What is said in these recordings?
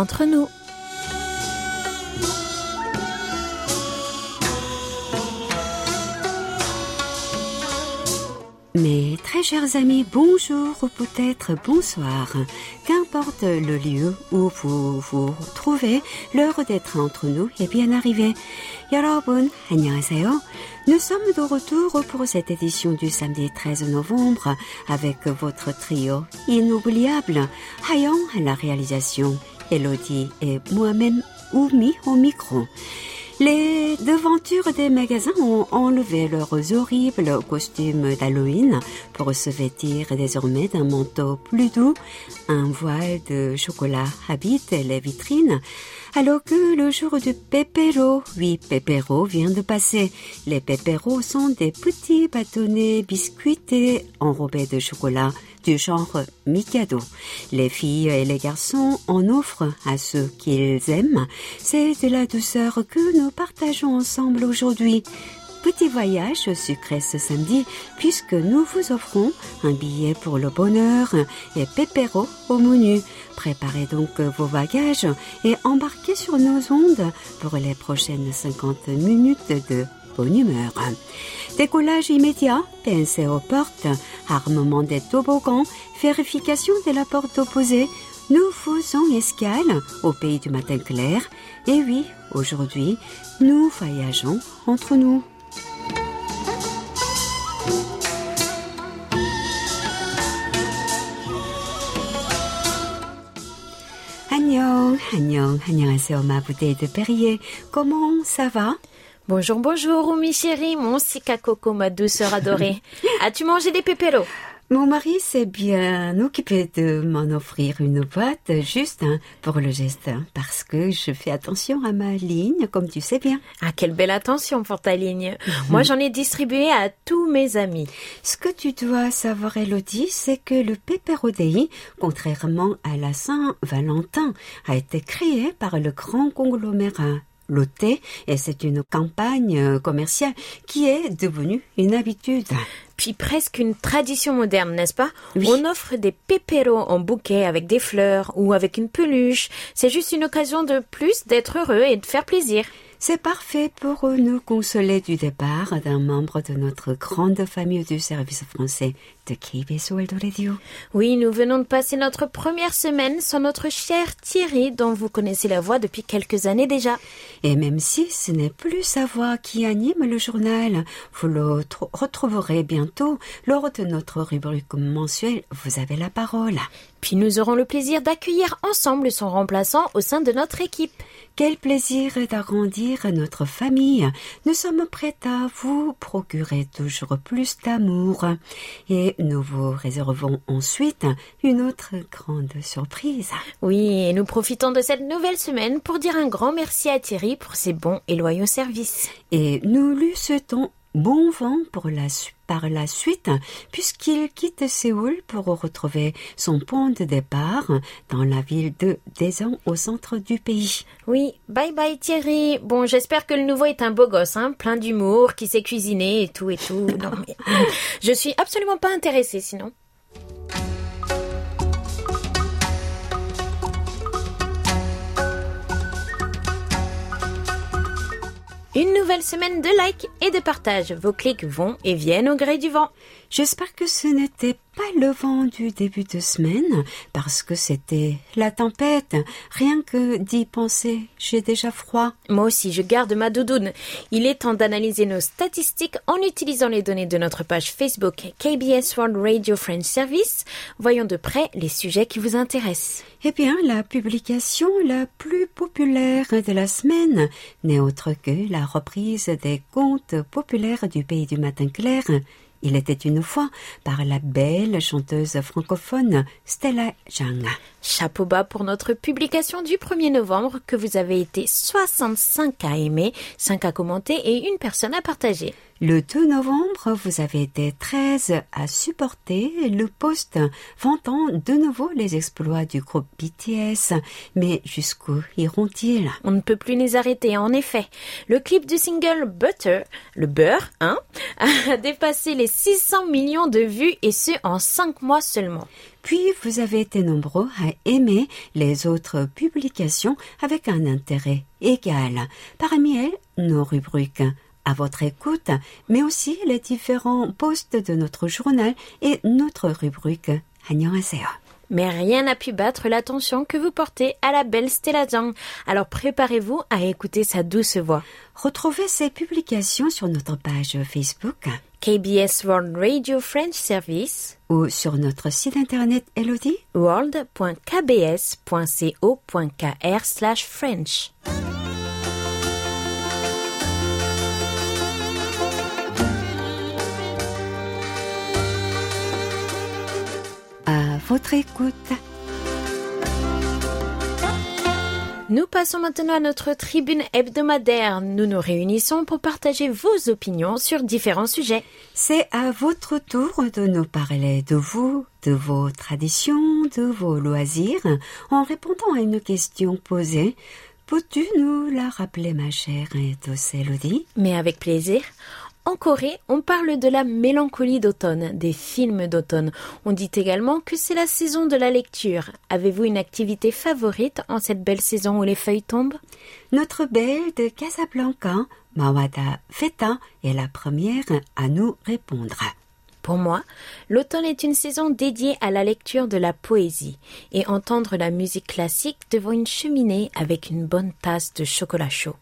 entre nous. Mes très chers amis, bonjour ou peut-être bonsoir. Qu'importe le lieu où vous vous trouvez, l'heure d'être entre nous est bien arrivée. 여러분, 안녕하세요. Nous sommes de retour pour cette édition du samedi 13 novembre avec votre trio inoubliable. Hayon à la réalisation, Elodie et moi-même Oumi au micro. Les devantures des magasins ont enlevé leurs horribles costumes d'Halloween pour se vêtir désormais d'un manteau plus doux. Un voile de chocolat habite les vitrines. Alors que le jour du pépéro, oui, pépéro vient de passer. Les pépéros sont des petits bâtonnets biscuités enrobés de chocolat du genre Mikado. Les filles et les garçons en offrent à ceux qu'ils aiment. C'est de la douceur que nous partageons ensemble aujourd'hui. Petit voyage sucré ce samedi puisque nous vous offrons un billet pour le bonheur et pépéro au menu. Préparez donc vos bagages et embarquez sur nos ondes pour les prochaines 50 minutes de bonne humeur. Décollage immédiat, pensez aux portes, armement des toboggans, vérification de la porte opposée. Nous faisons escale au pays du matin clair. Et oui, aujourd'hui, nous voyageons entre nous. Annyeong, annyeong, annyeonghaseyo ma bouteille de Perrier. Comment ça va? Bonjour, bonjour, Oumi chérie, mon sika coco, ma douceur adorée. As-tu mangé des pépéros? Mon mari s'est bien occupé de m'en offrir une boîte juste hein, pour le geste, hein, parce que je fais attention à ma ligne, comme tu sais bien. Ah, quelle belle attention pour ta ligne. Moi, j'en ai distribué à tous mes amis. Ce que tu dois savoir, Elodie, c'est que le pépérodei, contrairement à la Saint-Valentin, a été créé par le grand conglomérat Et c'est une campagne euh, commerciale qui est devenue une habitude. Puis presque une tradition moderne, n'est-ce pas? Oui. On offre des pépéros en bouquet avec des fleurs ou avec une peluche. C'est juste une occasion de plus d'être heureux et de faire plaisir. C'est parfait pour nous consoler du départ d'un membre de notre grande famille du service français de KBS World Radio. Oui, nous venons de passer notre première semaine sans notre cher Thierry, dont vous connaissez la voix depuis quelques années déjà. Et même si ce n'est plus sa voix qui anime le journal, vous le tr- retrouverez bientôt lors de notre rubrique mensuelle Vous avez la parole. Puis nous aurons le plaisir d'accueillir ensemble son remplaçant au sein de notre équipe. Quel plaisir d'agrandir notre famille. Nous sommes prêts à vous procurer toujours plus d'amour. Et nous vous réservons ensuite une autre grande surprise. Oui, et nous profitons de cette nouvelle semaine pour dire un grand merci à Thierry pour ses bons et loyaux services. Et nous lui souhaitons bon vent pour la, par la suite, puisqu'il quitte Séoul pour retrouver son point de départ dans la ville de Daejeon au centre du pays. Oui, bye bye Thierry. Bon, j'espère que le nouveau est un beau gosse, hein, plein d'humour, qui sait cuisiner et tout et tout. Non, mais je suis absolument pas intéressée sinon. Une nouvelle semaine de likes et de partages. Vos clics vont et viennent au gré du vent. J'espère que ce n'était pas le vent du début de semaine, parce que c'était la tempête. Rien que d'y penser, j'ai déjà froid. Moi aussi, je garde ma doudoune. Il est temps d'analyser nos statistiques en utilisant les données de notre page Facebook KBS World Radio French Service. Voyons de près les sujets qui vous intéressent. Eh bien, la publication la plus populaire de la semaine n'est autre que la reprise des contes populaires du pays du matin clair. Il était une fois par la belle chanteuse francophone Stella Zhang. Chapeau bas pour notre publication du 1er novembre que vous avez été 65 à aimer, 5 à commenter et une personne à partager. Le 2 novembre, vous avez été 13 à supporter le post vantant de nouveau les exploits du groupe BTS. Mais jusqu'où iront-ils? On ne peut plus les arrêter, en effet. Le clip du single Butter, le beurre, hein, a dépassé les 600 millions de vues et ce en 5 mois seulement. Puis vous avez été nombreux à aimer les autres publications avec un intérêt égal. Parmi elles, nos rubriques à votre écoute, mais aussi les différents posts de notre journal et notre rubrique 안녕하세요. Mais rien n'a pu battre l'attention que vous portez à la belle Stella Zhang. Alors préparez-vous à écouter sa douce voix. Retrouvez ces publications sur notre page Facebook KBS World Radio French Service ou sur notre site internet Elodie world.kbs.co.kr votre écoute. Nous passons maintenant à notre tribune hebdomadaire. Nous nous réunissons pour partager vos opinions sur différents sujets. C'est à votre tour de nous parler de vous, de vos traditions, de vos loisirs, en répondant à une question posée. Peux-tu nous la rappeler, ma chère et Elodie Mais avec plaisir. En Corée, on parle de la mélancolie d'automne, des films d'automne. On dit également que c'est la saison de la lecture. Avez-vous une activité favorite en cette belle saison où les feuilles tombent? Notre belle de Casablanca, Mawada Feta, est la première à nous répondre. Pour moi, l'automne est une saison dédiée à la lecture de la poésie et entendre la musique classique devant une cheminée avec une bonne tasse de chocolat chaud.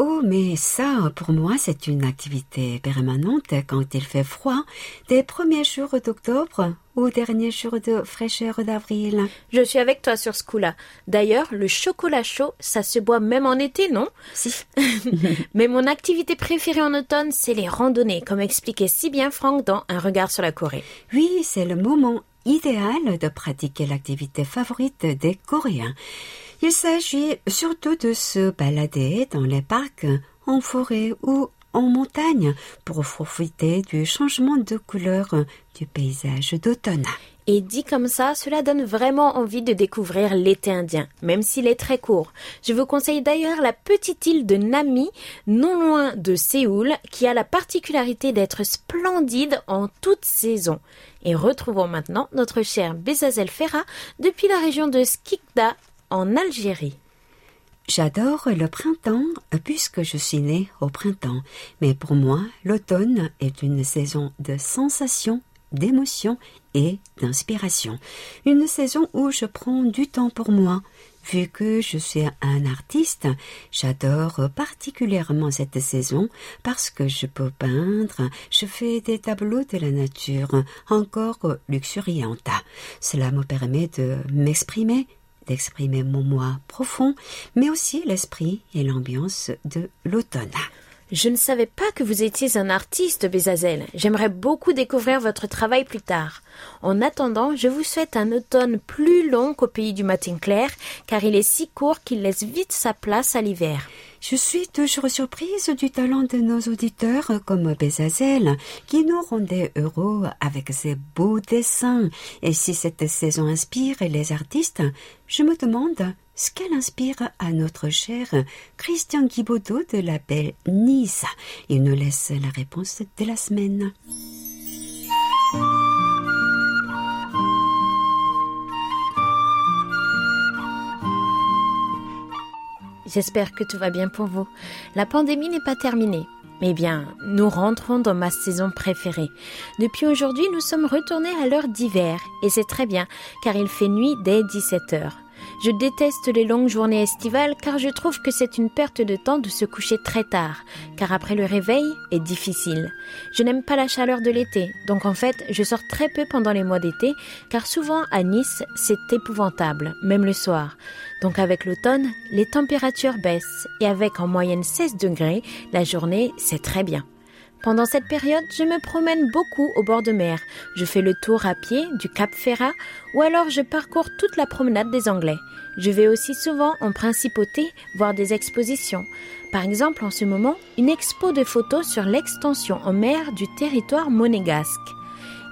Oh, mais ça, pour moi, c'est une activité permanente quand il fait froid, des premiers jours d'octobre aux derniers jours de fraîcheur d'avril. Je suis avec toi sur ce coup-là. D'ailleurs, le chocolat chaud, ça se boit même en été, non? Si. Mais mon activité préférée en automne, c'est les randonnées, comme expliquait si bien Franck dans Un regard sur la Corée. Oui, c'est le moment idéal de pratiquer l'activité favorite des Coréens. Il s'agit surtout de se balader dans les parcs, en forêt ou en montagne pour profiter du changement de couleur du paysage d'automne. Et dit comme ça, cela donne vraiment envie de découvrir l'été indien, même s'il est très court. Je vous conseille d'ailleurs la petite île de Nami, non loin de Séoul, qui a la particularité d'être splendide en toute saison. Et retrouvons maintenant notre cher Bezazel Ferra depuis la région de Skikda en Algérie. J'adore le printemps puisque je suis née au printemps, mais pour moi, l'automne est une saison de sensations, d'émotions et d'inspiration. Une saison où je prends du temps pour moi. Vu que je suis un artiste, j'adore particulièrement cette saison parce que je peux peindre, je fais des tableaux de la nature encore luxuriantes. Cela me permet de m'exprimer, d'exprimer mon moi profond, mais aussi l'esprit et l'ambiance de l'automne. Je ne savais pas que vous étiez un artiste, Bézazel. J'aimerais beaucoup découvrir votre travail plus tard. En attendant, je vous souhaite un automne plus long qu'au pays du matin clair, car il est si court qu'il laisse vite sa place à l'hiver. Je suis toujours surprise du talent de nos auditeurs comme Bézazel, qui nous rendait heureux avec ses beaux dessins. Et si cette saison inspire les artistes, je me demande ce qu'elle inspire à notre cher Christian Guibaudot de la belle Nice. Il nous laisse la réponse de la semaine. J'espère que tout va bien pour vous. La pandémie n'est pas terminée. Eh bien, nous rentrons dans ma saison préférée. Depuis aujourd'hui, nous sommes retournés à l'heure d'hiver, et c'est très bien, car il fait nuit dès 17 heures. Je déteste les longues journées estivales car je trouve que c'est une perte de temps de se coucher très tard, car après le réveil est difficile. Je n'aime pas la chaleur de l'été, donc en fait je sors très peu pendant les mois d'été, car souvent à Nice c'est épouvantable, même le soir. Donc avec l'automne, les températures baissent, et avec en moyenne 16 degrés, la journée c'est très bien. Pendant cette période, je me promène beaucoup au bord de mer. Je fais le tour à pied du Cap Ferrat ou alors je parcours toute la promenade des Anglais. Je vais aussi souvent en principauté voir des expositions. Par exemple, en ce moment, une expo de photos sur l'extension en mer du territoire monégasque.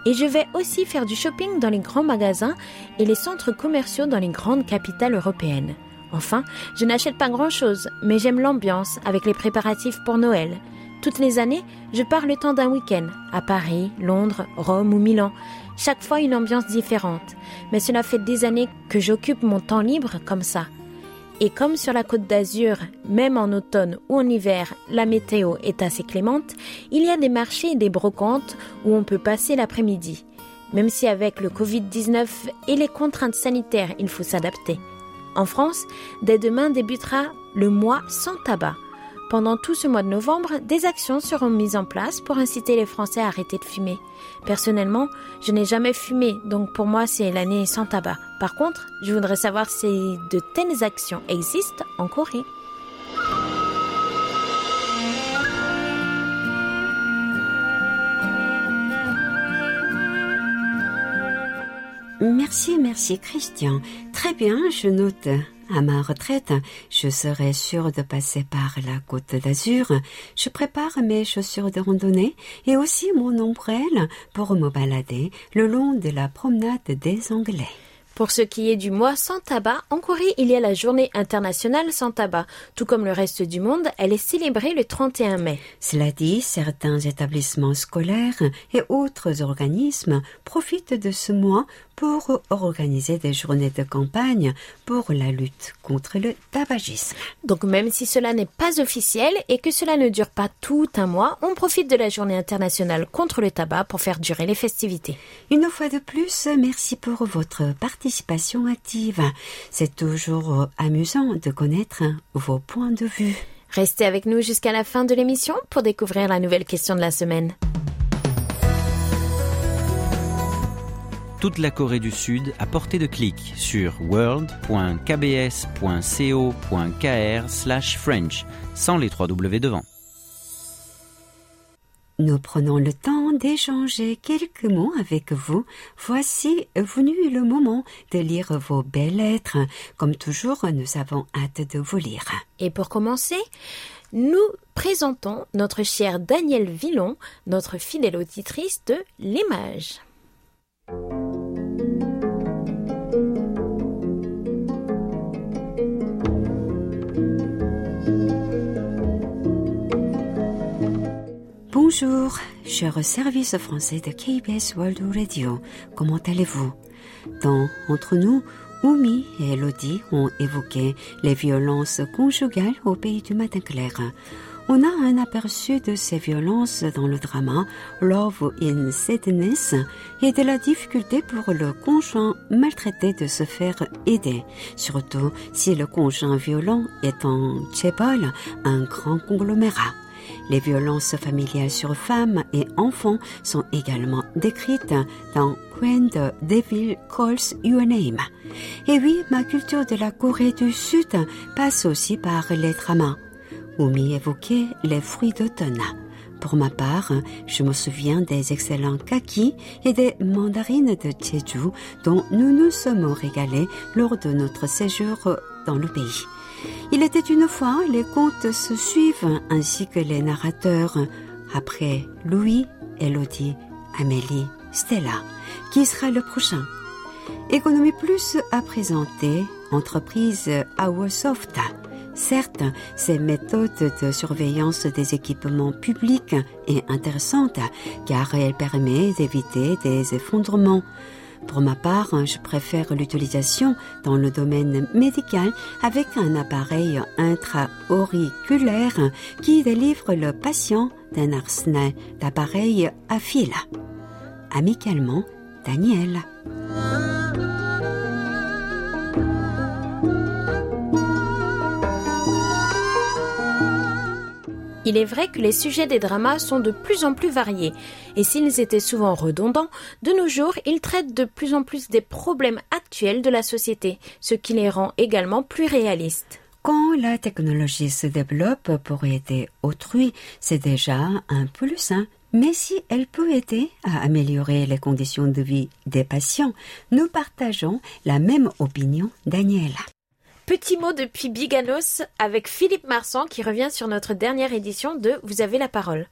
Et je vais aussi faire du shopping dans les grands magasins et les centres commerciaux dans les grandes capitales européennes. Enfin, je n'achète pas grand-chose, mais j'aime l'ambiance avec les préparatifs pour Noël. Toutes les années, je pars le temps d'un week-end, à Paris, Londres, Rome ou Milan. Chaque fois une ambiance différente. Mais cela fait des années que j'occupe mon temps libre comme ça. Et comme sur la côte d'Azur, même en automne ou en hiver, la météo est assez clémente, il y a des marchés et des brocantes où on peut passer l'après-midi. Même si avec le Covid-19 et les contraintes sanitaires, il faut s'adapter. En France, dès demain débutera le mois sans tabac. Pendant tout ce mois de novembre, des actions seront mises en place pour inciter les Français à arrêter de fumer. Personnellement, je n'ai jamais fumé, donc pour moi c'est l'année sans tabac. Par contre, je voudrais savoir si de telles actions existent en Corée. Merci, merci Christian. Très bien, je note. À ma retraite, je serai sûre de passer par la côte d'Azur. Je prépare mes chaussures de randonnée et aussi mon ombrelle pour me balader le long de la promenade des Anglais. Pour ce qui est du mois sans tabac, en Corée, il y a la journée internationale sans tabac. Tout comme le reste du monde, elle est célébrée le 31 mai. Cela dit, certains établissements scolaires et autres organismes profitent de ce mois pour organiser des journées de campagne pour la lutte contre le tabagisme. Donc même si cela n'est pas officiel et que cela ne dure pas tout un mois, on profite de la journée internationale contre le tabac pour faire durer les festivités. Une fois de plus, merci pour votre participation active. C'est toujours amusant de connaître vos points de vue. Restez avec nous jusqu'à la fin de l'émission pour découvrir la nouvelle question de la semaine. toute la Corée du Sud à portée de clic sur world.kbs.co.kr/french sans les trois W devant. Nous prenons le temps d'échanger quelques mots avec vous. Voici venu le moment de lire vos belles lettres. Comme toujours, nous avons hâte de vous lire. Et pour commencer, nous présentons notre chère Danielle Villon, notre fidèle auditrice de L'Image. Bonjour, cher service français de KBS World Radio. Comment allez-vous? Dans Entre nous, Oumi et Elodie ont évoqué les violences conjugales au pays du matin clair. On a un aperçu de ces violences dans le drama Love in Sadness et de la difficulté pour le conjoint maltraité de se faire aider, surtout si le conjoint violent est en chebol, un grand conglomérat. Les violences familiales sur femmes et enfants sont également décrites dans When the Devil Calls Your Name. Et oui, ma culture de la Corée du Sud passe aussi par les dramas. Oumi évoquait les fruits d'automne. Pour ma part, je me souviens des excellents kakis et des mandarines de Jeju dont nous nous sommes régalés lors de notre séjour dans le pays. Il était une fois, les contes se suivent ainsi que les narrateurs. Après Louis, Elodie, Amélie, Stella. Qui sera le prochain? Économie Plus a présenté entreprise Soft. Certes, ces méthodes de surveillance des équipements publics est intéressante car elle permet d'éviter des effondrements. Pour ma part, je préfère l'utilisation dans le domaine médical avec un appareil intra-auriculaire qui délivre le patient d'un arsenal d'appareils à fil. Amicalement, Daniel. Il est vrai que les sujets des dramas sont de plus en plus variés, et s'ils étaient souvent redondants, de nos jours, ils traitent de plus en plus des problèmes actuels de la société, ce qui les rend également plus réalistes. Quand la technologie se développe pour aider autrui, c'est déjà un plus, hein. Mais si elle peut aider à améliorer les conditions de vie des patients, nous partageons la même opinion, Daniela. Petit mot depuis Biganos avec Philippe Marsan qui revient sur notre dernière édition de Vous avez la parole.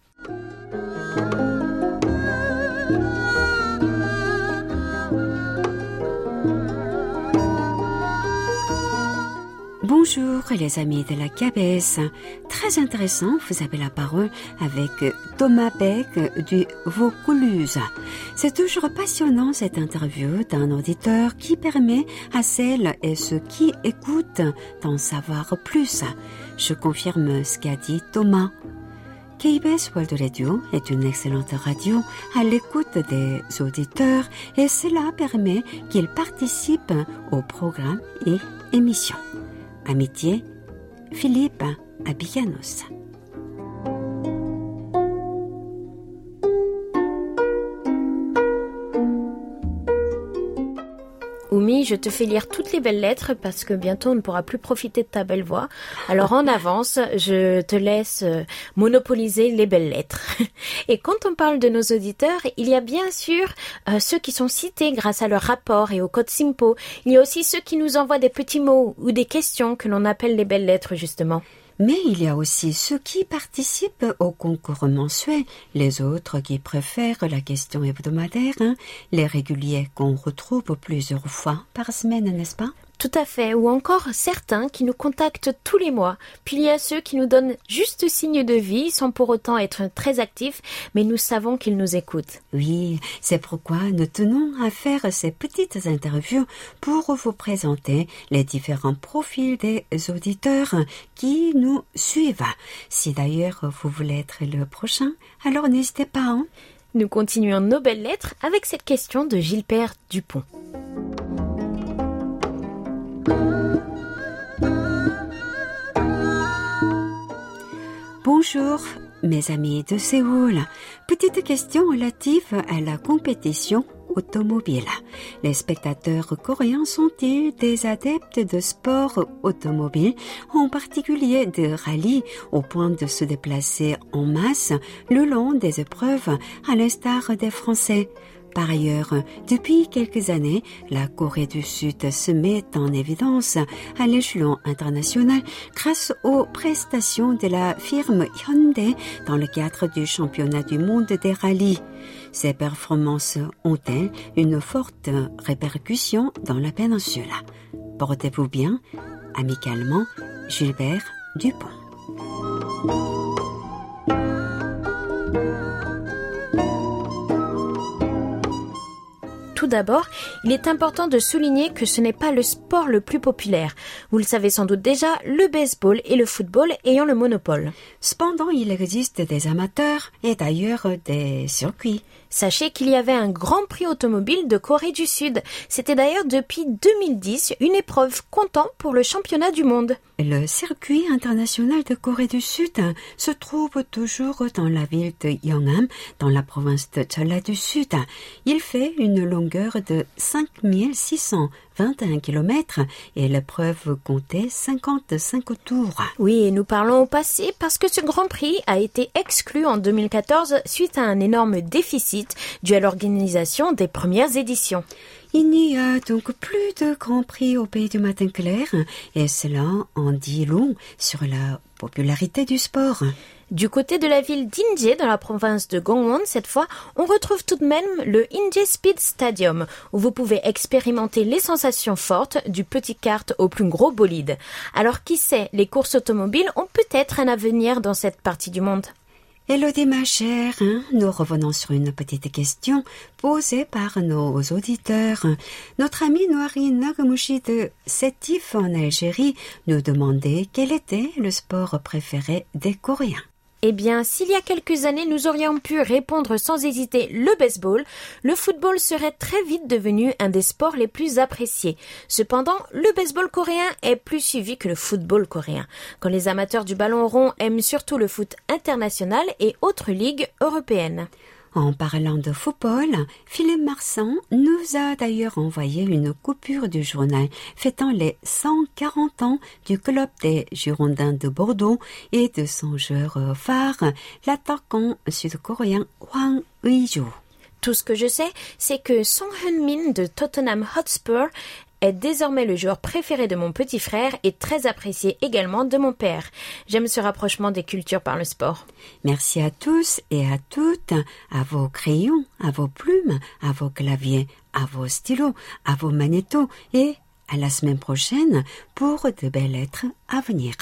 Bonjour les amis de la cabesse. Très intéressant, vous avez la parole avec Thomas Beck du Vaucluse. C'est toujours passionnant cette interview d'un auditeur qui permet à celles et ceux qui écoutent d'en savoir plus. Je confirme ce qu'a dit Thomas. KBS World Radio est une excellente radio à l'écoute des auditeurs et cela permet qu'ils participent au programme et émissions. Amitié, Philippe Abiganos. Oumi, je te fais lire toutes les belles lettres parce que bientôt on ne pourra plus profiter de ta belle voix. Alors en avance, je te laisse euh, monopoliser les belles lettres. Et quand on parle de nos auditeurs, il y a bien sûr euh, ceux qui sont cités grâce à leur rapport et au code SIMPO. Il y a aussi ceux qui nous envoient des petits mots ou des questions que l'on appelle les belles lettres justement. Mais il y a aussi ceux qui participent au concours mensuel, les autres qui préfèrent la question hebdomadaire, hein, les réguliers qu'on retrouve plusieurs fois par semaine, n'est-ce pas? Tout à fait, ou encore certains qui nous contactent tous les mois. Puis il y a ceux qui nous donnent juste signe de vie sans pour autant être très actifs, mais nous savons qu'ils nous écoutent. Oui, c'est pourquoi nous tenons à faire ces petites interviews pour vous présenter les différents profils des auditeurs qui nous suivent. Si d'ailleurs vous voulez être le prochain, alors n'hésitez pas. Hein. nous continuons nos belles lettres avec cette question de Gilbert Dupont. Bonjour, mes amis de Séoul. Petite question relative à la compétition automobile. Les spectateurs coréens sont-ils des adeptes de sport automobile, en particulier de rallye, au point de se déplacer en masse le long des épreuves, à l'instar des Français? Par ailleurs, depuis quelques années, la Corée du Sud se met en évidence à l'échelon international grâce aux prestations de la firme Hyundai dans le cadre du championnat du monde des rallyes. Ces performances ont-elles une forte répercussion dans la péninsule? Portez-vous bien, amicalement, Gilbert Dupont. Tout d'abord, il est important de souligner que ce n'est pas le sport le plus populaire. Vous le savez sans doute déjà, le baseball et le football ayant le monopole. Cependant, il existe des amateurs et d'ailleurs des circuits. Sachez qu'il y avait un Grand Prix automobile de Corée du Sud. C'était d'ailleurs depuis 2010 une épreuve comptant pour le championnat du monde. Le circuit international de Corée du Sud se trouve toujours dans la ville de Yongham, dans la province de Cholla du Sud. Il fait une longueur de 5621 km et l'épreuve comptait 55 tours. Oui, nous parlons au passé parce que ce Grand Prix a été exclu en 2014 suite à un énorme déficit dû à l'organisation des premières éditions. Il n'y a donc plus de Grand Prix au pays du matin clair, et cela en dit long sur la popularité du sport. Du côté de la ville d'Inje, dans la province de Gangwon, cette fois, on retrouve tout de même le Inje Speed Stadium, où vous pouvez expérimenter les sensations fortes du petit kart au plus gros bolide. Alors qui sait, les courses automobiles ont peut-être un avenir dans cette partie du monde. Elodie ma chère, hein, nous revenons sur une petite question posée par nos auditeurs. Notre ami Noiri Nagamushi de Sétif en Algérie nous demandait quel était le sport préféré des Coréens. Eh bien, s'il y a quelques années nous aurions pu répondre sans hésiter le baseball, le football serait très vite devenu un des sports les plus appréciés. Cependant, le baseball coréen est plus suivi que le football coréen, quand les amateurs du ballon rond aiment surtout le foot international et autres ligues européennes. En parlant de football, Philippe Marsan nous a d'ailleurs envoyé une coupure du journal fêtant les 140 ans du club des Girondins de Bordeaux et de son joueur phare, l'attaquant sud-coréen Hwang Uijo. Tout ce que je sais, c'est que Song Heung-min de Tottenham Hotspur est désormais le joueur préféré de mon petit frère et très apprécié également de mon père. J'aime ce rapprochement des cultures par le sport. Merci à tous et à toutes, à vos crayons, à vos plumes, à vos claviers, à vos stylos, à vos magnétos et à la semaine prochaine pour de belles lettres à venir.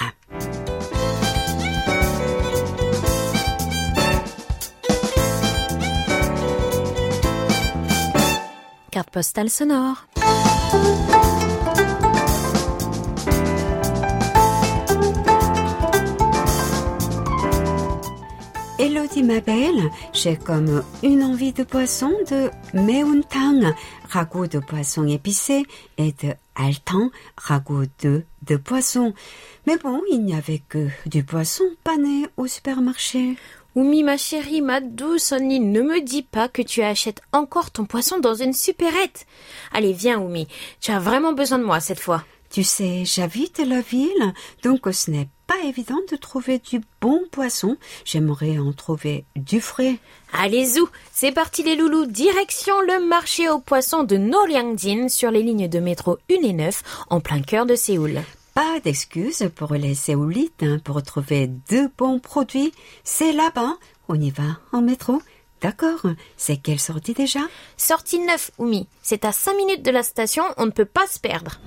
Carte postale sonore. Elodie ma belle, j'ai comme une envie de poisson de meontang, ragoût de poisson épicé, et de altan, ragoût de, de poisson. Mais bon, il n'y avait que du poisson pané au supermarché. Oumi, ma chérie, ma douce Only, ne me dis pas que tu achètes encore ton poisson dans une supérette. Allez, viens, Oumi. Tu as vraiment besoin de moi cette fois. Tu sais, j'habite la ville, donc ce n'est pas évident de trouver du bon poisson. J'aimerais en trouver du frais. Allez, zou, c'est parti les loulous, direction le marché aux poissons de Noryangdin sur les lignes de métro 1 et 9 en plein cœur de Séoul. Pas d'excuses pour les Séoulites hein, pour trouver de bons produits. C'est là-bas. On y va en métro. D'accord. C'est quelle sortie déjà? Sortie 9, Oumi. C'est à 5 minutes de la station, on ne peut pas se perdre.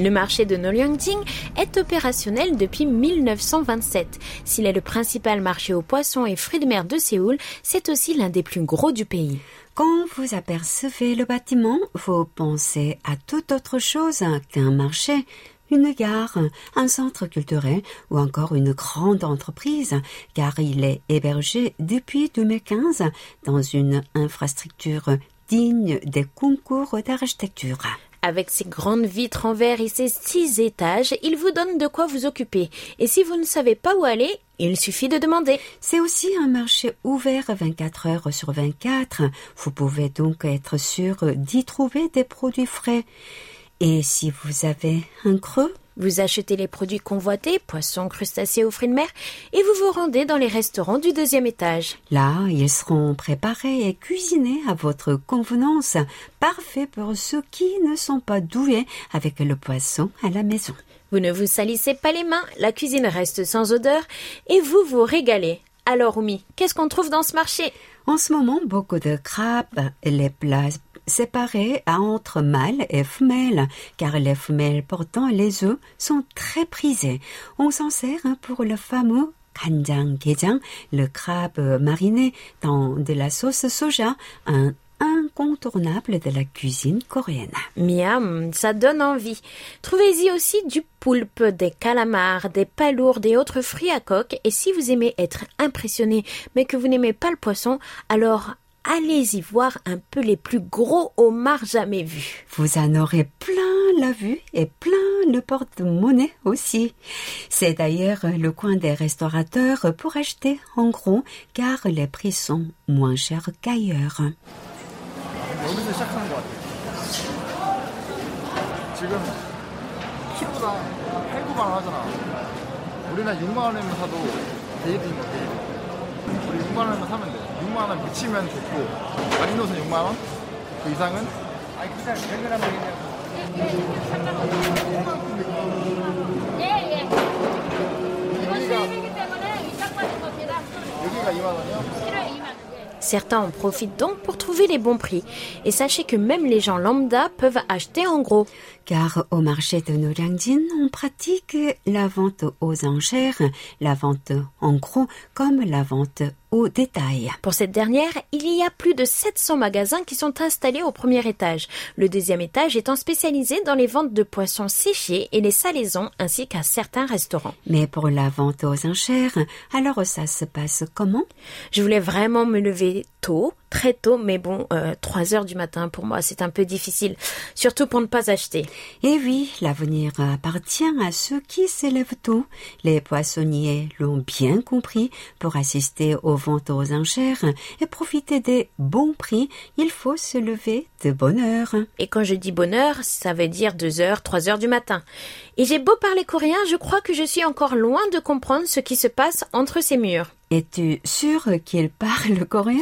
Le marché de Noryangting est opérationnel depuis 1927. S'il est le principal marché aux poissons et fruits de mer de Séoul, c'est aussi l'un des plus gros du pays. Quand vous apercevez le bâtiment, vous pensez à toute autre chose qu'un marché, une gare, un centre culturel ou encore une grande entreprise, car il est hébergé depuis 2015 dans une infrastructure digne des concours d'architecture. Avec ses grandes vitres en verre et ses six étages, il vous donne de quoi vous occuper. Et si vous ne savez pas où aller, il suffit de demander. C'est aussi un marché ouvert 24 heures sur 24. Vous pouvez donc être sûr d'y trouver des produits frais. Et si vous avez un creux, vous achetez les produits convoités, poissons, crustacés ou fruits de mer, et vous vous rendez dans les restaurants du deuxième étage. Là, ils seront préparés et cuisinés à votre convenance, parfait pour ceux qui ne sont pas doués avec le poisson à la maison. Vous ne vous salissez pas les mains, la cuisine reste sans odeur, et vous vous régalez. Alors, Oumi, qu'est-ce qu'on trouve dans ce marché? En ce moment, beaucoup de crabes, les plats séparés entre mâles et femelles, car les femelles portant les œufs sont très prisées. On s'en sert hein, pour le fameux kanjang gejang, le crabe mariné dans de la sauce soja, un incontournable de la cuisine coréenne. Miam, ça donne envie. Trouvez-y aussi du poulpe, des calamars, des palourdes et autres fruits à coque. Et si vous aimez être impressionné mais que vous n'aimez pas le poisson, alors allez-y voir un peu les plus gros homards jamais vus. Vous en aurez plein la vue et plein le porte-monnaie aussi. C'est d'ailleurs le coin des restaurateurs pour acheter en gros car les prix sont moins chers qu'ailleurs. 우리는 6만 원이면 사도 데이트인 거 데이트. 우리 6만 원이면 사면 돼. 6만 원 미치면 좋고 마리노는 6만 원? 그 이상은? 아니 그냥 100g 먹이냐 예, 예. 이건 수입이기 때문에 위탁받은 겁니다. 여기가 2만 원이요? Certains en profitent donc pour trouver les bons prix. Et sachez que même les gens lambda peuvent acheter en gros. Car au marché de Noryangdin, on pratique la vente aux enchères, la vente en gros comme la vente au détail. Pour cette dernière, il y a plus de 700 magasins qui sont installés au premier étage. Le deuxième étage étant spécialisé dans les ventes de poissons séchés et les salaisons ainsi qu'à certains restaurants. Mais pour la vente aux enchères, alors ça se passe comment? Je voulais vraiment me lever tôt, très tôt, mais bon, euh, 3 heures du matin pour moi, c'est un peu difficile. Surtout pour ne pas acheter. Eh oui, l'avenir appartient à ceux qui s'élèvent tôt. Les poissonniers l'ont bien compris. Pour assister aux ventes aux enchères et profiter des bons prix, il faut se lever de bonne heure. Et quand je dis bonne heure, ça veut dire 2 heures, 3 heures du matin. Et j'ai beau parler coréen, je crois que je suis encore loin de comprendre ce qui se passe entre ces murs. Es-tu sûr qu'il parle coréen?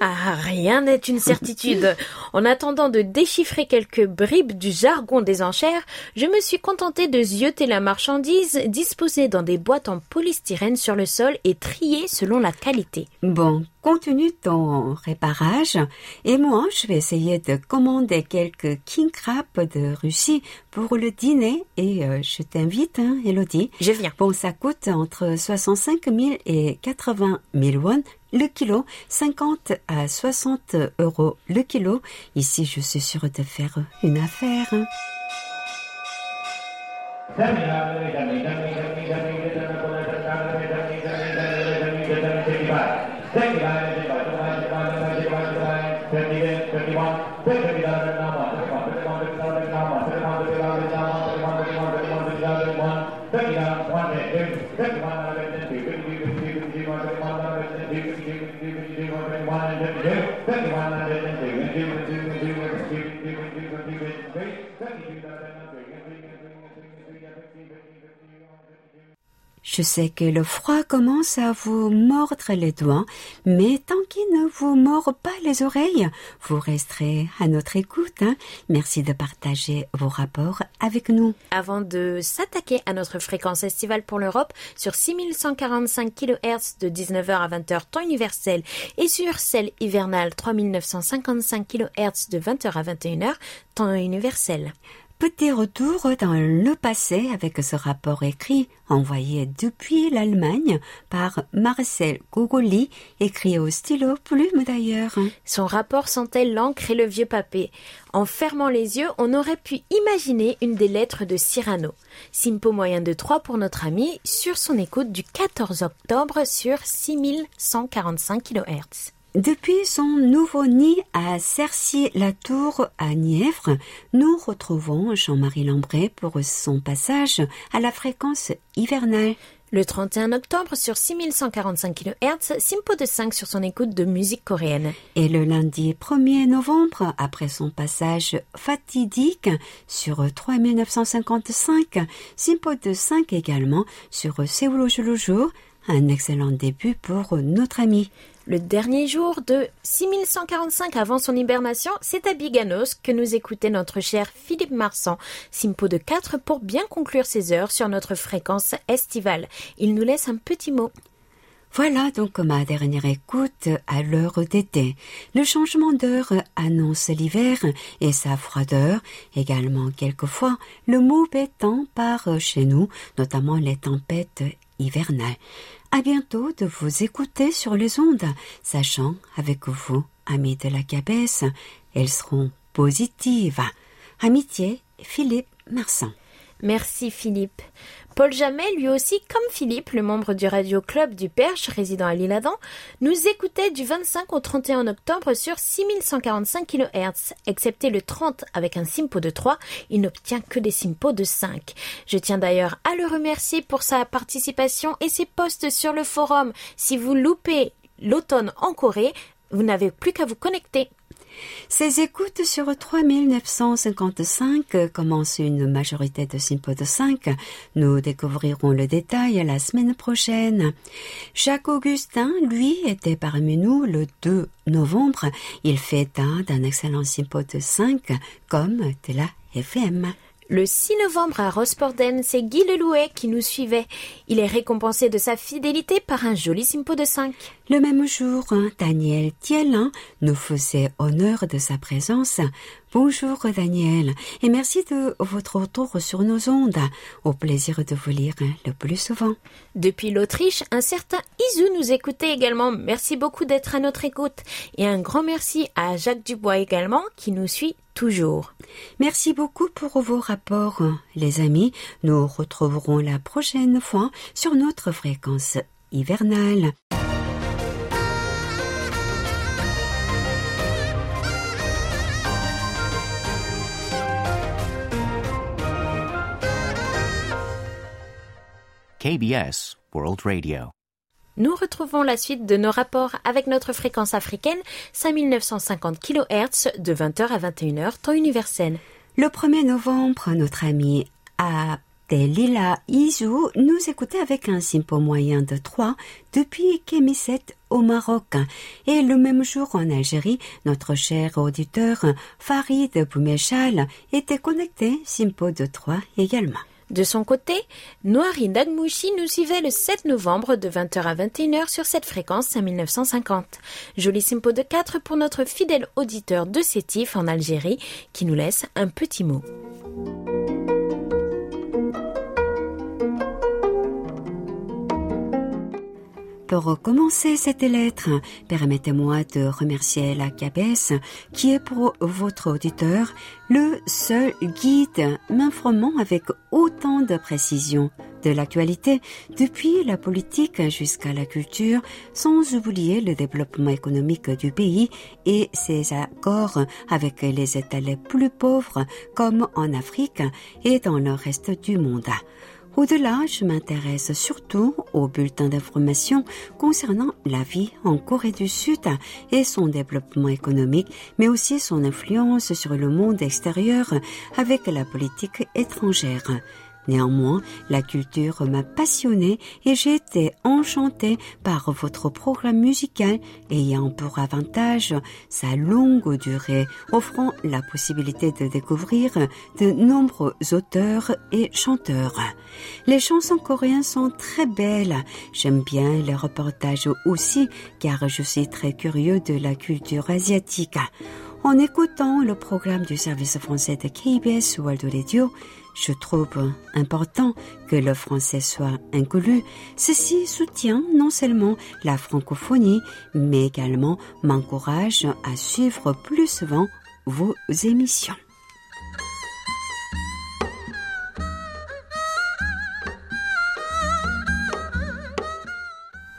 Ah, rien n'est une certitude. En attendant de déchiffrer quelques bribes du jargon des enchères, je me suis contentée de zioter la marchandise disposée dans des boîtes en polystyrène sur le sol et triée selon la qualité. Bon, continue ton réparage et moi je vais essayer de commander quelques king crab de Russie pour le dîner et euh, je t'invite, hein, Elodie. Je viens. Bon, ça coûte entre 65 000 et 80 000 won le kilo, 50 à 60 euros le kilo. Ici, je suis sûre de faire une affaire. Je sais que le froid commence à vous mordre les doigts, mais tant qu'il ne vous mord pas les oreilles, vous resterez à notre écoute. hein. Merci de partager vos rapports avec nous. Avant de s'attaquer à notre fréquence estivale pour l'Europe sur 6145 kHz de 19h à 20h temps universel et sur celle hivernale 3955 kHz de 20h à 21h temps universel. Petit retour dans le passé avec ce rapport écrit envoyé depuis l'Allemagne par Marcel Gogoli, écrit au stylo plume d'ailleurs. Son rapport sentait l'encre et le vieux papier. En fermant les yeux, on aurait pu imaginer une des lettres de Cyrano. Simpo moyen de 3 pour notre ami sur son écoute du 14 octobre sur 6145 kHz. Depuis son nouveau nid à Cercy-la-Tour à Nièvre, nous retrouvons Jean-Marie Lambray pour son passage à la fréquence hivernale. Le 31 octobre sur 6145 kHz, Simpo de 5 sur son écoute de musique coréenne. Et le lundi 1er novembre, après son passage fatidique sur 3955, Simpo de 5 également sur Séoul le jour, un excellent début pour notre ami. Le dernier jour de 6145 avant son hibernation, c'est à Biganos que nous écoutait notre cher Philippe Marsan, Simpo de 4 pour bien conclure ses heures sur notre fréquence estivale. Il nous laisse un petit mot. Voilà donc ma dernière écoute à l'heure d'été. Le changement d'heure annonce l'hiver et sa froideur, également quelquefois le mauvais temps par chez nous, notamment les tempêtes hivernales. À bientôt de vous écouter sur les ondes, sachant avec vous, amis de la cabesse, elles seront positives. Amitié, Philippe Marsan. Merci Philippe. Paul Jamet, lui aussi, comme Philippe, le membre du Radio Club du Perche, résident à l'Île-Adam, nous écoutait du 25 au 31 octobre sur 6145 kHz. Excepté le 30 avec un simpo de 3, il n'obtient que des simpos de 5. Je tiens d'ailleurs à le remercier pour sa participation et ses posts sur le forum. Si vous loupez l'automne en Corée, vous n'avez plus qu'à vous connecter. Ces écoutes sur 3955 commencent une majorité de Simpo de 5. Nous découvrirons le détail la semaine prochaine. Jacques Augustin, lui, était parmi nous le 2 novembre. Il fait un d'un excellent Simpo de 5 comme de la FM. Le 6 novembre à Rosporden, c'est Guy Lelouet qui nous suivait. Il est récompensé de sa fidélité par un joli simpo de 5. Le même jour, Daniel Thielin nous faisait honneur de sa présence. Bonjour Daniel, et merci de votre retour sur nos ondes. Au plaisir de vous lire le plus souvent. Depuis l'Autriche, un certain Isu nous écoutait également. Merci beaucoup d'être à notre écoute. Et un grand merci à Jacques Dubois également qui nous suit toujours. Merci beaucoup pour vos rapports, les amis. Nous retrouverons la prochaine fois sur notre fréquence hivernale. KBS World Radio. Nous retrouvons la suite de nos rapports avec notre fréquence africaine 5950 kHz de 20h à 21h temps universel. Le 1er novembre, notre ami a Des Lila Izu nous écoutait avec un simple moyen de 3 depuis Kémisset au Maroc. Et le même jour en Algérie, notre cher auditeur Farid Boumechal était connecté simple de 3 également. De son côté, Noari Dagmouchi nous suivait le 7 novembre de 20h à 21h sur cette fréquence à 1950. Joli simpo de 4 pour notre fidèle auditeur de Sétif en Algérie qui nous laisse un petit mot. Pour commencer cette lettre, permettez-moi de remercier la CABES qui est pour votre auditeur le seul guide m'informant avec autant de précision de l'actualité depuis la politique jusqu'à la culture sans oublier le développement économique du pays et ses accords avec les États les plus pauvres comme en Afrique et dans le reste du monde. Au-delà, je m'intéresse surtout aux bulletins d'information concernant la vie en Corée du Sud et son développement économique, mais aussi son influence sur le monde extérieur avec la politique étrangère. Néanmoins, la culture m'a passionné et j'ai été enchantée par votre programme musical ayant pour avantage sa longue durée, offrant la possibilité de découvrir de nombreux auteurs et chanteurs. Les chansons coréennes sont très belles. J'aime bien les reportages aussi car je suis très curieux de la culture asiatique. En écoutant le programme du service français de KBS World Radio, je trouve important que le français soit inclus. Ceci soutient non seulement la francophonie, mais également m'encourage à suivre plus souvent vos émissions.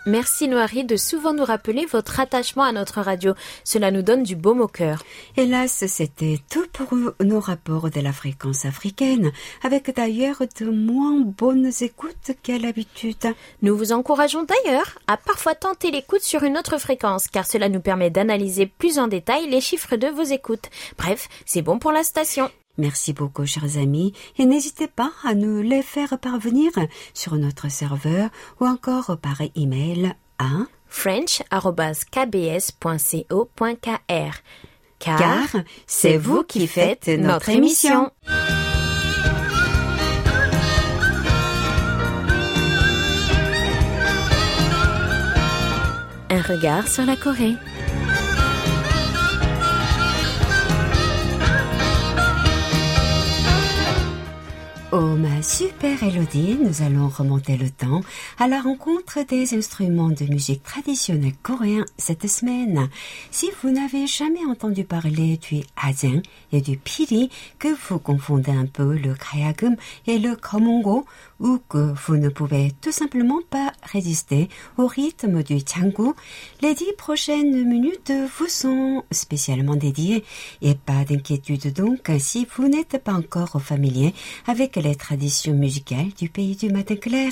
Merci Noiri de souvent nous rappeler votre attachement à notre radio. Cela nous donne du baume au cœur. Hélas, c'était tout pour nos rapports de la fréquence africaine, avec d'ailleurs de moins bonnes écoutes qu'à l'habitude. Nous vous encourageons d'ailleurs à parfois tenter l'écoute sur une autre fréquence, car cela nous permet d'analyser plus en détail les chiffres de vos écoutes. Bref, c'est bon pour la station. Merci beaucoup, chers amis, et n'hésitez pas à nous les faire parvenir sur notre serveur ou encore par email à french.kbs.co.kr. Car c'est vous qui faites notre émission. Un regard sur la Corée. Oh ma super Elodie, nous allons remonter le temps à la rencontre des instruments de musique traditionnelle coréens cette semaine. Si vous n'avez jamais entendu parler du Azin et du Piri, que vous confondez un peu le Krayagum et le Komongo, ou que vous ne pouvez tout simplement pas résister au rythme du Changu, les dix prochaines minutes vous sont spécialement dédiées et pas d'inquiétude donc si vous n'êtes pas encore familier avec les traditions musicales du pays du matin clair.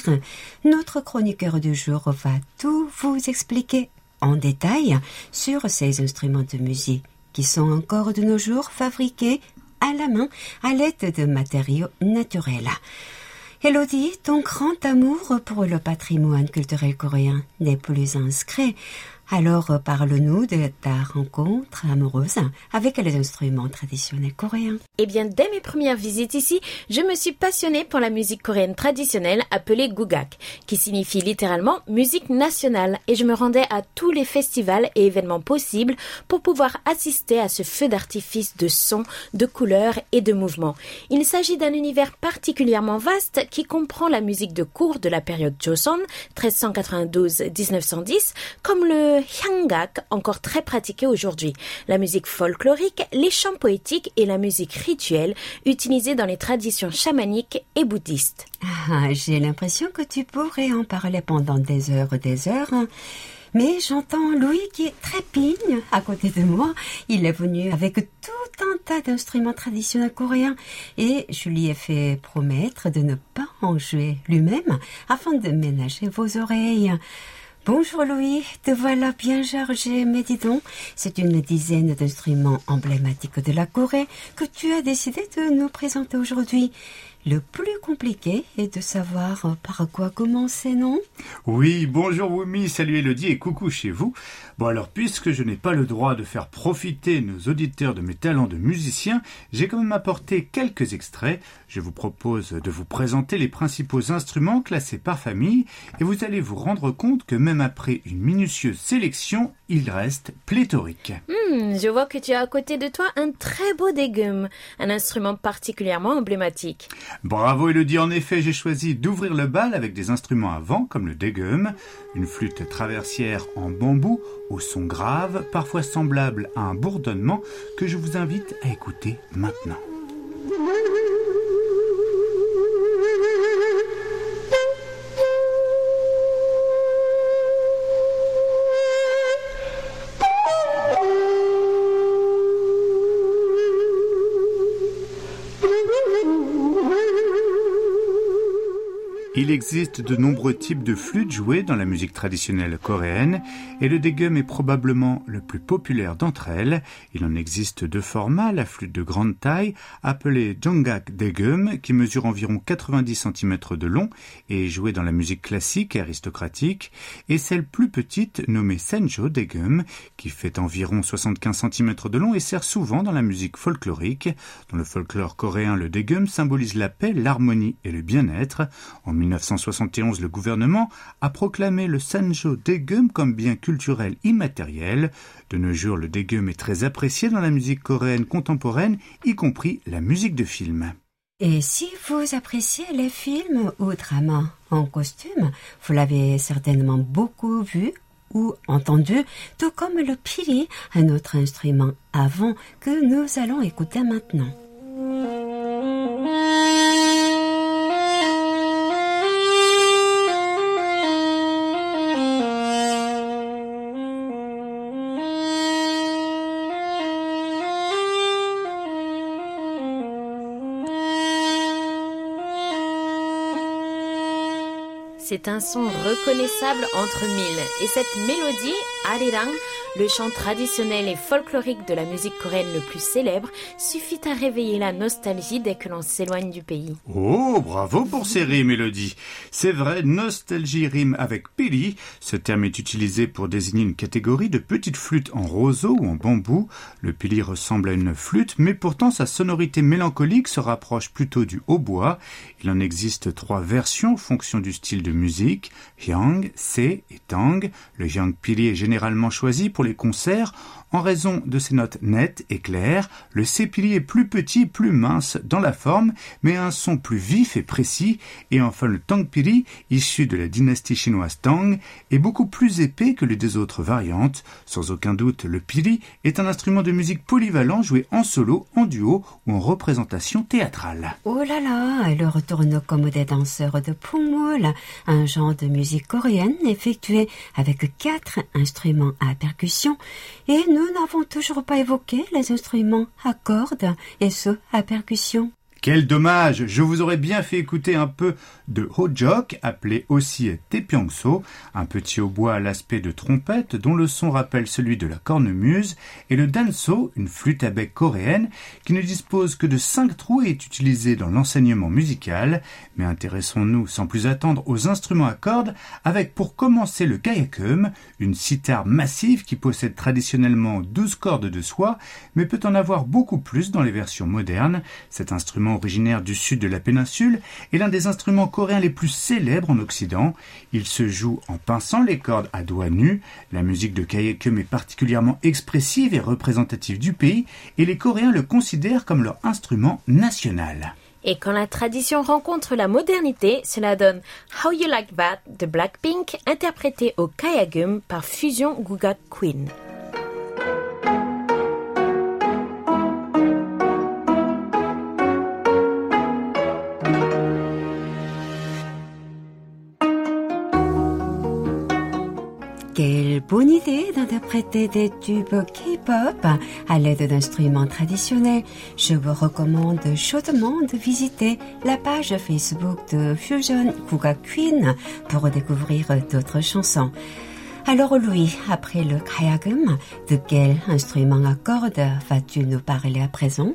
Notre chroniqueur du jour va tout vous expliquer en détail sur ces instruments de musique qui sont encore de nos jours fabriqués à la main à l'aide de matériaux naturels. Elodie, ton grand amour pour le patrimoine culturel coréen n'est plus inscrit. Alors parle-nous de ta rencontre amoureuse avec les instruments traditionnels coréens. Eh bien, dès mes premières visites ici, je me suis passionnée pour la musique coréenne traditionnelle appelée gugak, qui signifie littéralement musique nationale, et je me rendais à tous les festivals et événements possibles pour pouvoir assister à ce feu d'artifice de sons, de couleurs et de mouvements. Il s'agit d'un univers particulièrement vaste qui comprend la musique de cour de la période Joseon, 1392-1910, comme le hyangak, encore très pratiqué aujourd'hui, la musique folklorique, les chants poétiques et la musique rituelle utilisée dans les traditions chamaniques et bouddhistes. Ah, j'ai l'impression que tu pourrais en parler pendant des heures et des heures. Mais j'entends Louis qui trépigne à côté de moi. Il est venu avec tout un tas d'instruments traditionnels coréens et je lui ai fait promettre de ne pas en jouer lui-même afin de ménager vos oreilles. Bonjour Louis, te voilà bien chargé, mais dis donc, c'est une dizaine d'instruments emblématiques de la Corée que tu as décidé de nous présenter aujourd'hui. Le plus compliqué est de savoir par quoi commencer, non? Oui, bonjour Wumi, salut Elodie et coucou chez vous. Bon alors, puisque je n'ai pas le droit de faire profiter nos auditeurs de mes talents de musicien, j'ai quand même apporté quelques extraits. Je vous propose de vous présenter les principaux instruments classés par famille et vous allez vous rendre compte que même après une minutieuse sélection, il reste pléthorique. Hmm, je vois que tu as à côté de toi un très beau dégum, un instrument particulièrement emblématique. Bravo Elodie, en effet, j'ai choisi d'ouvrir le bal avec des instruments à vent comme le dégum, une flûte traversière en bambou au son grave, parfois semblable à un bourdonnement que je vous invite à écouter maintenant. Il existe de nombreux types de flûtes jouées dans la musique traditionnelle coréenne et le degum est probablement le plus populaire d'entre elles. Il en existe deux formats, la flûte de grande taille appelée Jongak degum qui mesure environ 90 cm de long et est jouée dans la musique classique et aristocratique et celle plus petite nommée Senjo degum qui fait environ 75 cm de long et sert souvent dans la musique folklorique. Dans le folklore coréen, le degum symbolise la paix, l'harmonie et le bien-être. En 1971, le gouvernement a proclamé le Sanjo Degum comme bien culturel immatériel. De nos jours, le Degum est très apprécié dans la musique coréenne contemporaine, y compris la musique de film. Et si vous appréciez les films ou dramas en costume, vous l'avez certainement beaucoup vu ou entendu, tout comme le pili, un autre instrument avant que nous allons écouter maintenant. C'est un son reconnaissable entre mille. Et cette mélodie, Arirang, le chant traditionnel et folklorique de la musique coréenne le plus célèbre, suffit à réveiller la nostalgie dès que l'on s'éloigne du pays. Oh, bravo pour ces rimes, Mélodie. C'est vrai, nostalgie rime avec pili. Ce terme est utilisé pour désigner une catégorie de petites flûtes en roseau ou en bambou. Le pili ressemble à une flûte, mais pourtant sa sonorité mélancolique se rapproche plutôt du hautbois. Il en existe trois versions fonction du style de musique, hyang, se et tang. Le hyang pili est généralement choisi pour les concerts en raison de ses notes nettes et claires, le sépili est plus petit, plus mince dans la forme, mais a un son plus vif et précis, et enfin le tangpili, issu de la dynastie chinoise Tang, est beaucoup plus épais que les deux autres variantes. Sans aucun doute, le pili est un instrument de musique polyvalent joué en solo, en duo ou en représentation théâtrale. Oh là là, elle retourne comme des danseurs de Pungmul, un genre de musique coréenne effectué avec quatre instruments à percussion, et nous nous n'avons toujours pas évoqué les instruments à cordes et ceux à percussion. Quel dommage Je vous aurais bien fait écouter un peu de hojok, appelé aussi tepiangso, un petit hautbois à l'aspect de trompette dont le son rappelle celui de la cornemuse, et le danso, une flûte à bec coréenne qui ne dispose que de cinq trous et est utilisée dans l'enseignement musical. Mais intéressons-nous sans plus attendre aux instruments à cordes avec pour commencer le kayakum, une sitar massive qui possède traditionnellement 12 cordes de soie, mais peut en avoir beaucoup plus dans les versions modernes. Cet instrument originaire du sud de la péninsule, est l'un des instruments coréens les plus célèbres en Occident. Il se joue en pinçant les cordes à doigts nus. La musique de Kayekum est particulièrement expressive et représentative du pays, et les Coréens le considèrent comme leur instrument national. Et quand la tradition rencontre la modernité, cela donne How You Like That de Blackpink, interprété au Kayagum par Fusion Guga Queen. Bonne idée d'interpréter des tubes K-pop à l'aide d'instruments traditionnels. Je vous recommande chaudement de visiter la page Facebook de Fusion Kuga Queen pour découvrir d'autres chansons. Alors Louis, après le kayagum, de quel instrument à cordes vas-tu nous parler à présent?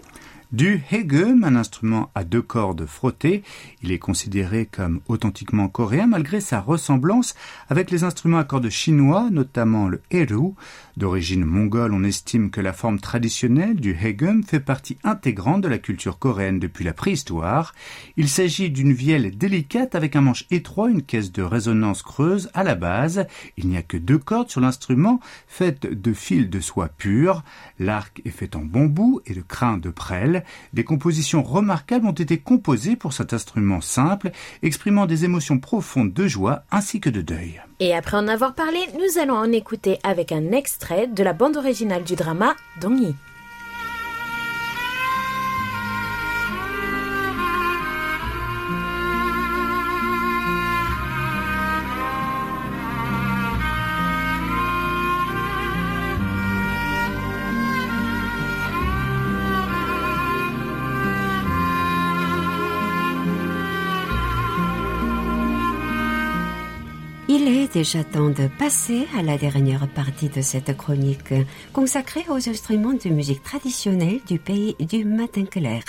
Du hegum, un instrument à deux cordes frottées. Il est considéré comme authentiquement coréen malgré sa ressemblance avec les instruments à cordes chinois, notamment le eru. D'origine mongole, on estime que la forme traditionnelle du hegum fait partie intégrante de la culture coréenne depuis la préhistoire. Il s'agit d'une vielle délicate avec un manche étroit, une caisse de résonance creuse à la base. Il n'y a que deux cordes sur l'instrument, faites de fils de soie pure. L'arc est fait en bambou et de crin de prêle. Des compositions remarquables ont été composées pour cet instrument simple, exprimant des émotions profondes de joie ainsi que de deuil. Et après en avoir parlé, nous allons en écouter avec un extrait de la bande originale du drama Dongyi. Déjà temps de passer à la dernière partie de cette chronique consacrée aux instruments de musique traditionnelle du pays du matin clair.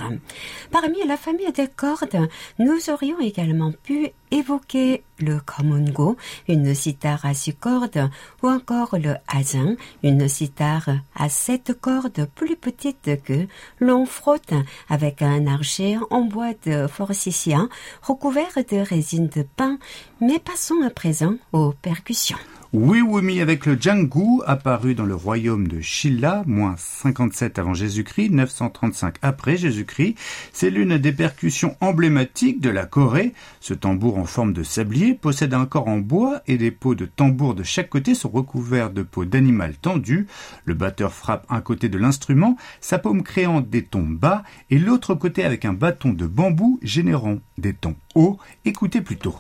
Parmi la famille des cordes, nous aurions également pu évoquer le kamungo, une sitar à six cordes, ou encore le hazin, une sitar à sept cordes plus petite que l'on frotte avec un archer en bois de forsythia recouvert de résine de pin. Mais passons à présent aux percussions. Oui, Wumi avec le Django, apparu dans le royaume de Shilla, moins 57 avant Jésus-Christ, 935 après Jésus-Christ. C'est l'une des percussions emblématiques de la Corée. Ce tambour en forme de sablier possède un corps en bois et des peaux de tambour de chaque côté sont recouverts de peaux d'animal tendues. Le batteur frappe un côté de l'instrument, sa paume créant des tons bas et l'autre côté avec un bâton de bambou générant des tons hauts. Écoutez plutôt.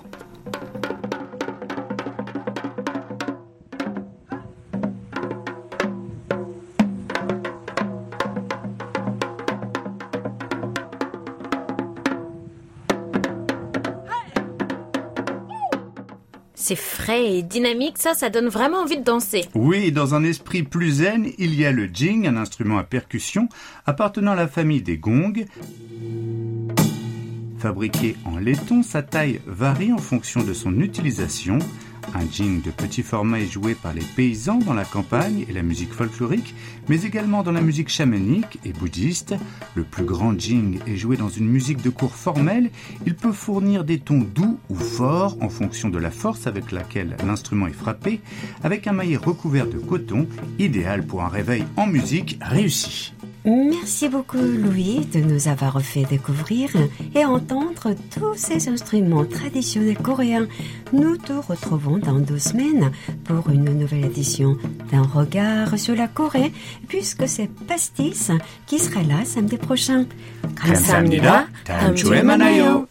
C'est frais et dynamique, ça, ça donne vraiment envie de danser. Oui, dans un esprit plus zen, il y a le jing, un instrument à percussion appartenant à la famille des gongs. Fabriqué en laiton, sa taille varie en fonction de son utilisation. Un jing de petit format est joué par les paysans dans la campagne et la musique folklorique, mais également dans la musique chamanique et bouddhiste. Le plus grand jing est joué dans une musique de cours formelle. Il peut fournir des tons doux ou forts en fonction de la force avec laquelle l'instrument est frappé, avec un maillet recouvert de coton, idéal pour un réveil en musique réussi. Merci beaucoup Louis de nous avoir fait découvrir et entendre tous ces instruments traditionnels coréens. Nous te retrouvons dans deux semaines pour une nouvelle édition d'un regard sur la Corée puisque c'est Pastis qui sera là samedi prochain. 감사합니다. 다음 주에 만나요.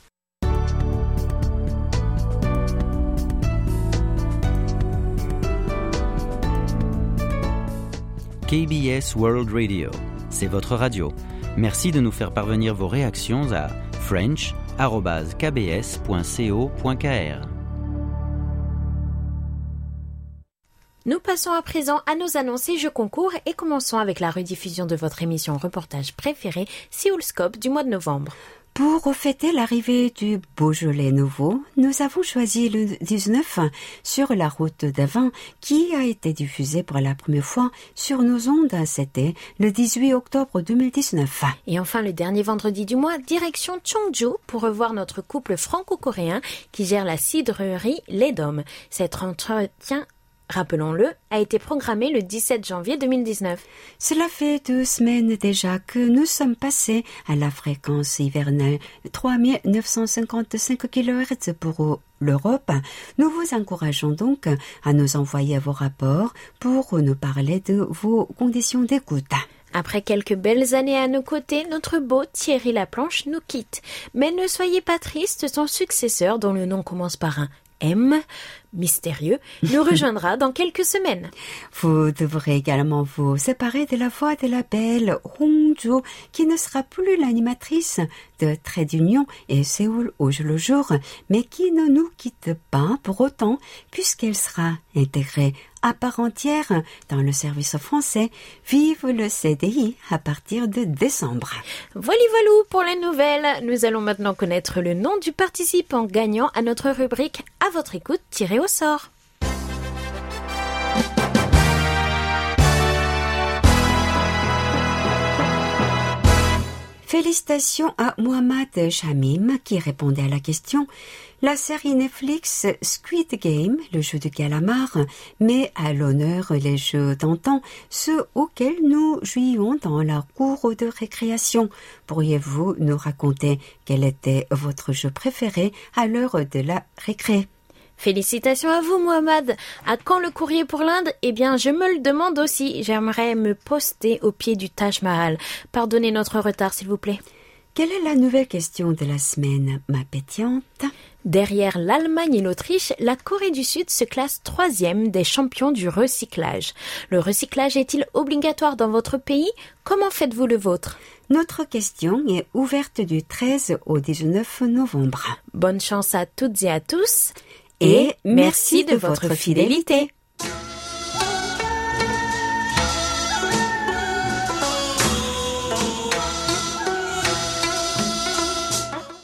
KBS World Radio, c'est votre radio. Merci de nous faire parvenir vos réactions à french.kbs.co.kr. Nous passons à présent à nos annonces et jeux concours et commençons avec la rediffusion de votre émission reportage préférée, Séoulscope, du mois de novembre. Pour fêter l'arrivée du Beaujolais nouveau, nous avons choisi le 19 sur la route d'Avin qui a été diffusé pour la première fois sur nos ondes. C'était le 18 octobre 2019. Et enfin, le dernier vendredi du mois, direction Cheongju pour revoir notre couple franco-coréen qui gère la cidrerie Les Dômes. Cet entretien rappelons-le, a été programmé le 17 janvier 2019. Cela fait deux semaines déjà que nous sommes passés à la fréquence hivernale 3955 kHz pour l'Europe. Nous vous encourageons donc à nous envoyer vos rapports pour nous parler de vos conditions d'écoute. Après quelques belles années à nos côtés, notre beau Thierry Laplanche nous quitte. Mais ne soyez pas tristes, son successeur, dont le nom commence par un M, mystérieux, nous rejoindra dans quelques semaines. Vous devrez également vous séparer de la voix de la belle Hong qui ne sera plus l'animatrice de Trait d'Union et Séoul au jour le jour, mais qui ne nous quitte pas pour autant, puisqu'elle sera intégrée à part entière dans le service français. Vive le CDI à partir de décembre. Voilà voilou pour les nouvelles. Nous allons maintenant connaître le nom du participant gagnant à notre rubrique À votre écoute sort. Félicitations à Mohamed Shamim qui répondait à la question. La série Netflix Squid Game, le jeu de calamar, met à l'honneur les jeux d'antan, ceux auxquels nous jouions dans la cour de récréation. Pourriez-vous nous raconter quel était votre jeu préféré à l'heure de la récré? Félicitations à vous, Mohamed. À quand le courrier pour l'Inde? Eh bien, je me le demande aussi. J'aimerais me poster au pied du Taj Mahal. Pardonnez notre retard, s'il vous plaît. Quelle est la nouvelle question de la semaine, ma pétillante? Derrière l'Allemagne et l'Autriche, la Corée du Sud se classe troisième des champions du recyclage. Le recyclage est-il obligatoire dans votre pays? Comment faites-vous le vôtre? Notre question est ouverte du 13 au 19 novembre. Bonne chance à toutes et à tous et merci de votre fidélité.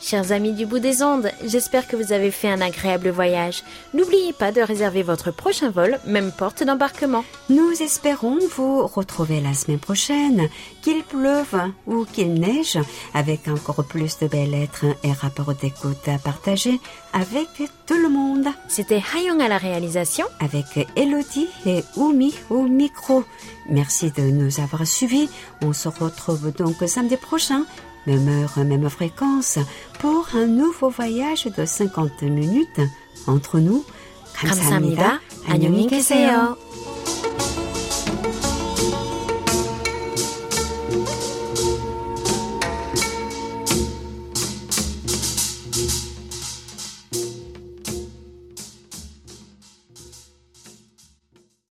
Chers amis du bout des ondes, j'espère que vous avez fait un agréable voyage. N'oubliez pas de réserver votre prochain vol, même porte d'embarquement. Nous espérons vous retrouver la semaine prochaine, qu'il pleuve ou qu'il neige, avec encore plus de belles lettres et rapports d'écoute à partager avec tout le monde. C'était Hayong à la réalisation. Avec Elodie et Oumi au micro. Merci de nous avoir suivis. On se retrouve donc samedi prochain même heure, même fréquence, pour un nouveau voyage de 50 minutes entre nous. 감사합니다. 안녕히 계세요.